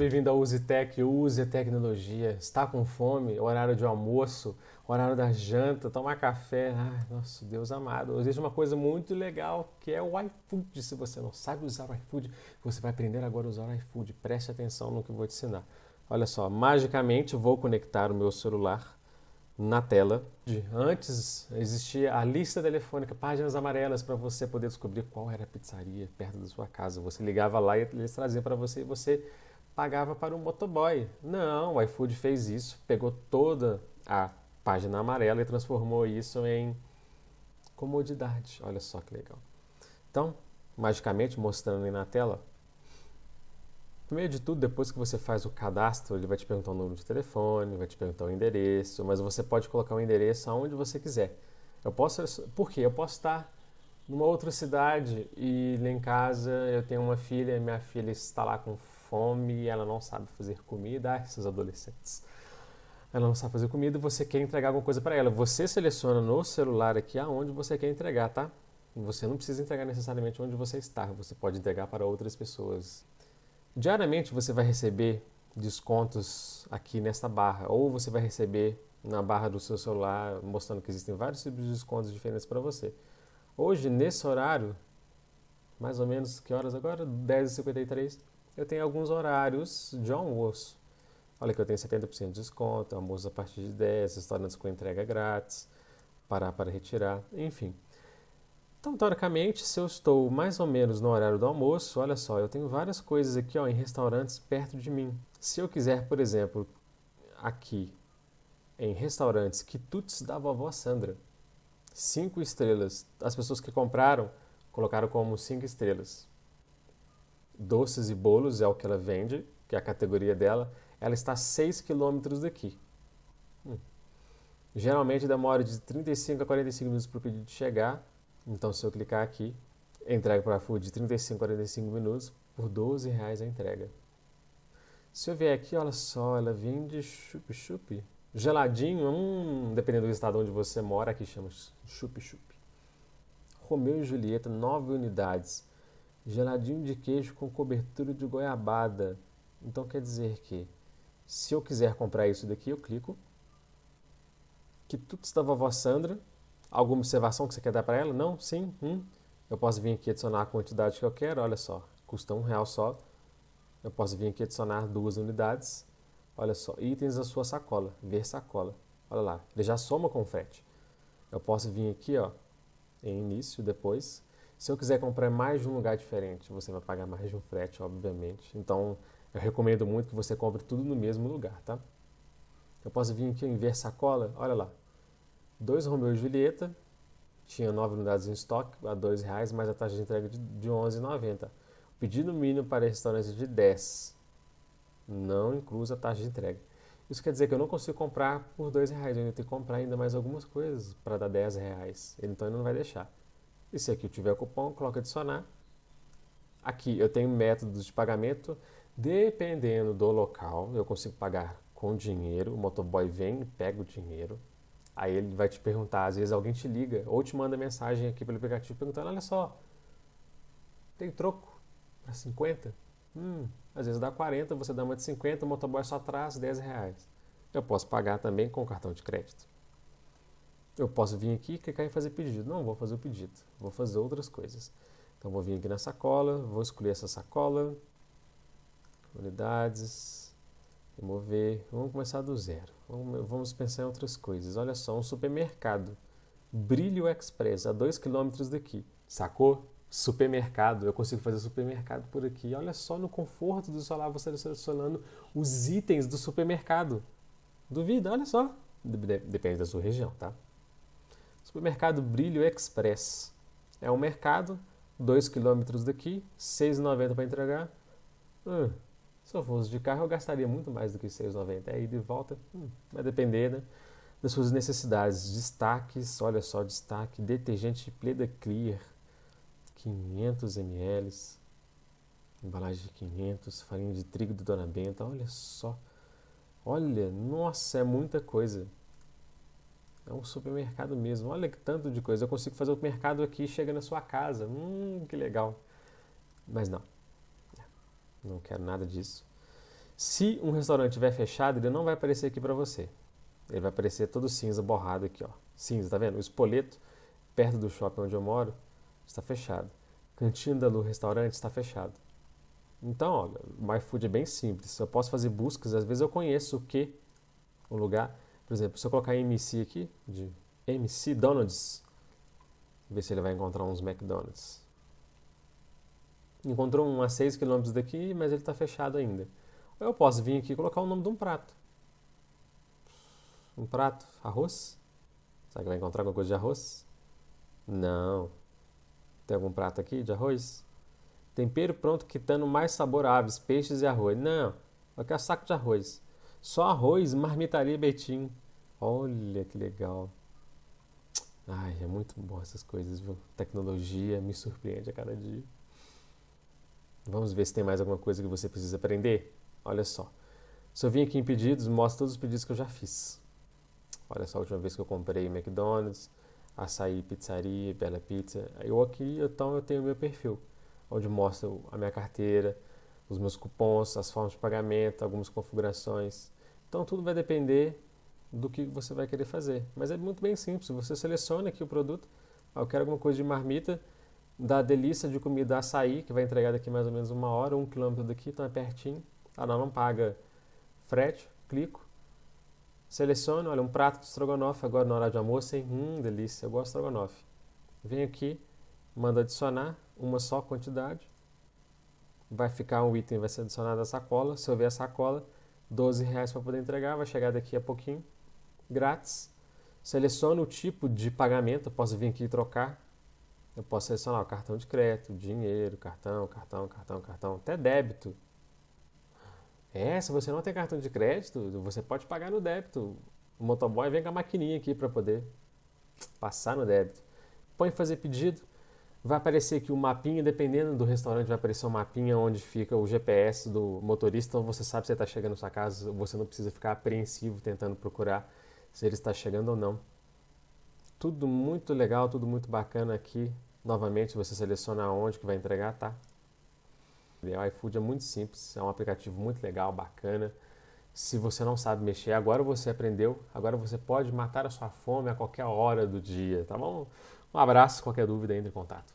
bem-vindo ao use a tecnologia. Está com fome? Horário de almoço, horário da janta, tomar café. Ai, nosso Deus amado. Existe uma coisa muito legal que é o iFood. Se você não sabe usar o iFood, você vai aprender agora a usar o iFood. Preste atenção no que eu vou te ensinar. Olha só, magicamente vou conectar o meu celular na tela. Antes existia a lista telefônica, páginas amarelas para você poder descobrir qual era a pizzaria perto da sua casa. Você ligava lá e eles traziam para você e você pagava para o motoboy. Não, o iFood fez isso, pegou toda a página amarela e transformou isso em comodidade. Olha só que legal. Então, magicamente mostrando aí na tela, Primeiro de tudo, depois que você faz o cadastro, ele vai te perguntar o número de telefone, vai te perguntar o endereço, mas você pode colocar o endereço aonde você quiser. Eu posso, por quê? Eu posso estar numa outra cidade e lá em casa eu tenho uma filha, minha filha está lá com fome e ela não sabe fazer comida, ah, esses adolescentes. Ela não sabe fazer comida e você quer entregar alguma coisa para ela. Você seleciona no celular aqui aonde você quer entregar, tá? Você não precisa entregar necessariamente onde você está, você pode entregar para outras pessoas. Diariamente você vai receber descontos aqui nesta barra, ou você vai receber na barra do seu celular, mostrando que existem vários tipos de descontos diferentes para você. Hoje, nesse horário, mais ou menos que horas agora? 10h53, eu tenho alguns horários de almoço. Olha que eu tenho 70% de desconto, almoço a partir de 10, restaurantes com entrega grátis, parar para retirar, enfim. Então, teoricamente, se eu estou mais ou menos no horário do almoço, olha só, eu tenho várias coisas aqui ó, em restaurantes perto de mim. Se eu quiser, por exemplo, aqui em restaurantes quitutes da vovó Sandra, cinco estrelas. As pessoas que compraram colocaram como cinco estrelas. Doces e bolos é o que ela vende, que é a categoria dela. Ela está a 6 quilômetros daqui. Hum. Geralmente demora de 35 a 45 minutos para o pedido chegar então, se eu clicar aqui, entrega para food de 35 a 45 minutos por 12 reais a entrega. Se eu vier aqui, olha só, ela vem de chup-chup. Geladinho, hum, dependendo do estado onde você mora, aqui chama chup-chup. Romeu e Julieta, 9 unidades. Geladinho de queijo com cobertura de goiabada. Então quer dizer que, se eu quiser comprar isso daqui, eu clico. Que tudo está vovó Sandra, Alguma observação que você quer dar para ela? Não? Sim? Hum? Eu posso vir aqui adicionar a quantidade que eu quero, olha só, custa um real só. Eu posso vir aqui adicionar duas unidades. Olha só, itens da sua sacola, ver sacola. Olha lá, ele já soma com frete. Eu posso vir aqui, ó, em início, depois. Se eu quiser comprar mais de um lugar diferente, você vai pagar mais de um frete, obviamente. Então, eu recomendo muito que você compre tudo no mesmo lugar, tá? Eu posso vir aqui em ver sacola, olha lá. Dois Romeu e Julieta, tinha nove unidades em estoque a R$ reais, mais a taxa de entrega de, de R$ 11,90. O pedido mínimo para restaurantes de 10, não inclui a taxa de entrega. Isso quer dizer que eu não consigo comprar por R$ reais, eu tenho que comprar ainda mais algumas coisas para dar R$ reais. Então ele não vai deixar. E se aqui eu tiver cupom, coloca adicionar. Aqui eu tenho métodos de pagamento. Dependendo do local, eu consigo pagar com dinheiro. O motoboy vem e pega o dinheiro. Aí ele vai te perguntar, às vezes alguém te liga ou te manda mensagem aqui pelo aplicativo perguntando: olha só, tem troco para 50? Hum, às vezes dá 40, você dá uma de 50, o motoboy só traz 10 reais. Eu posso pagar também com cartão de crédito. Eu posso vir aqui e clicar em fazer pedido. Não vou fazer o pedido, vou fazer outras coisas. Então vou vir aqui na sacola, vou escolher essa sacola, unidades, Remover. Vamos começar do zero. Vamos, vamos pensar em outras coisas. Olha só, um supermercado. Brilho Express, a 2 km daqui. Sacou? Supermercado. Eu consigo fazer supermercado por aqui. Olha só no conforto do celular você selecionando os itens do supermercado. Duvida? Olha só. Depende da sua região, tá? Supermercado Brilho Express. É um mercado, 2 km daqui, R$ 6,90 para entregar. Hum, se eu fosse de carro, eu gastaria muito mais do que 6,90. É ida e volta, hum, vai depender né, das suas necessidades. Destaques, olha só, destaque, detergente Pleda Clear, 500 ml, embalagem de 500, farinha de trigo do Dona Benta, olha só. Olha, nossa, é muita coisa. É um supermercado mesmo. Olha que tanto de coisa. Eu consigo fazer o mercado aqui e chega na sua casa. Hum, que legal. Mas não. Não quero nada disso. Se um restaurante estiver fechado, ele não vai aparecer aqui para você. Ele vai aparecer todo cinza, borrado aqui, ó. Cinza, tá vendo? O espoleto, perto do shopping onde eu moro, está fechado. Cantina do restaurante está fechado. Então, olha, o iFood é bem simples. Eu posso fazer buscas, às vezes eu conheço o que, o lugar. Por exemplo, se eu colocar MC aqui, de MC Donuts, ver se ele vai encontrar uns McDonald's. Encontrou um a 6 km daqui, mas ele está fechado ainda. Ou eu posso vir aqui e colocar o nome de um prato. Um prato, arroz? Será que vai encontrar alguma coisa de arroz? Não. Tem algum prato aqui de arroz? Tempero pronto quitando mais sabor a aves, peixes e arroz. Não, eu quero saco de arroz. Só arroz, marmitaria Betim. Olha que legal. Ai, é muito bom essas coisas, viu? Tecnologia me surpreende a cada dia. Vamos ver se tem mais alguma coisa que você precisa aprender? Olha só. Se eu vim aqui em pedidos, mostra todos os pedidos que eu já fiz. Olha só a última vez que eu comprei McDonald's, açaí, pizzaria, Bela Pizza. Eu aqui, então, eu tenho o meu perfil, onde mostra a minha carteira, os meus cupons, as formas de pagamento, algumas configurações. Então, tudo vai depender do que você vai querer fazer. Mas é muito bem simples. Você seleciona aqui o produto. Ah, eu quero alguma coisa de marmita, da delícia de comida açaí, que vai entregar daqui mais ou menos uma hora, um quilômetro daqui, então é pertinho. Ah, não, não paga frete, clico, seleciono, olha, um prato de estrogonofe agora na hora de almoço, hein? Hum, delícia, eu gosto de estrogonofe. Venho aqui, mando adicionar uma só quantidade, vai ficar um item, vai ser adicionado a sacola, se eu ver a sacola, 12 reais para poder entregar, vai chegar daqui a pouquinho, grátis. Seleciono o tipo de pagamento, eu posso vir aqui e trocar, eu posso selecionar o cartão de crédito, dinheiro, cartão, cartão, cartão, cartão, até débito, é, se você não tem cartão de crédito, você pode pagar no débito. O motoboy vem com a maquininha aqui para poder passar no débito. Põe fazer pedido, vai aparecer aqui o um mapinha, dependendo do restaurante, vai aparecer um mapinha onde fica o GPS do motorista, então você sabe se ele está chegando na sua casa, você não precisa ficar apreensivo tentando procurar se ele está chegando ou não. Tudo muito legal, tudo muito bacana aqui. Novamente, você seleciona onde que vai entregar, tá? O iFood é muito simples, é um aplicativo muito legal, bacana. Se você não sabe mexer, agora você aprendeu, agora você pode matar a sua fome a qualquer hora do dia, tá bom? Um abraço, qualquer dúvida, entre em contato.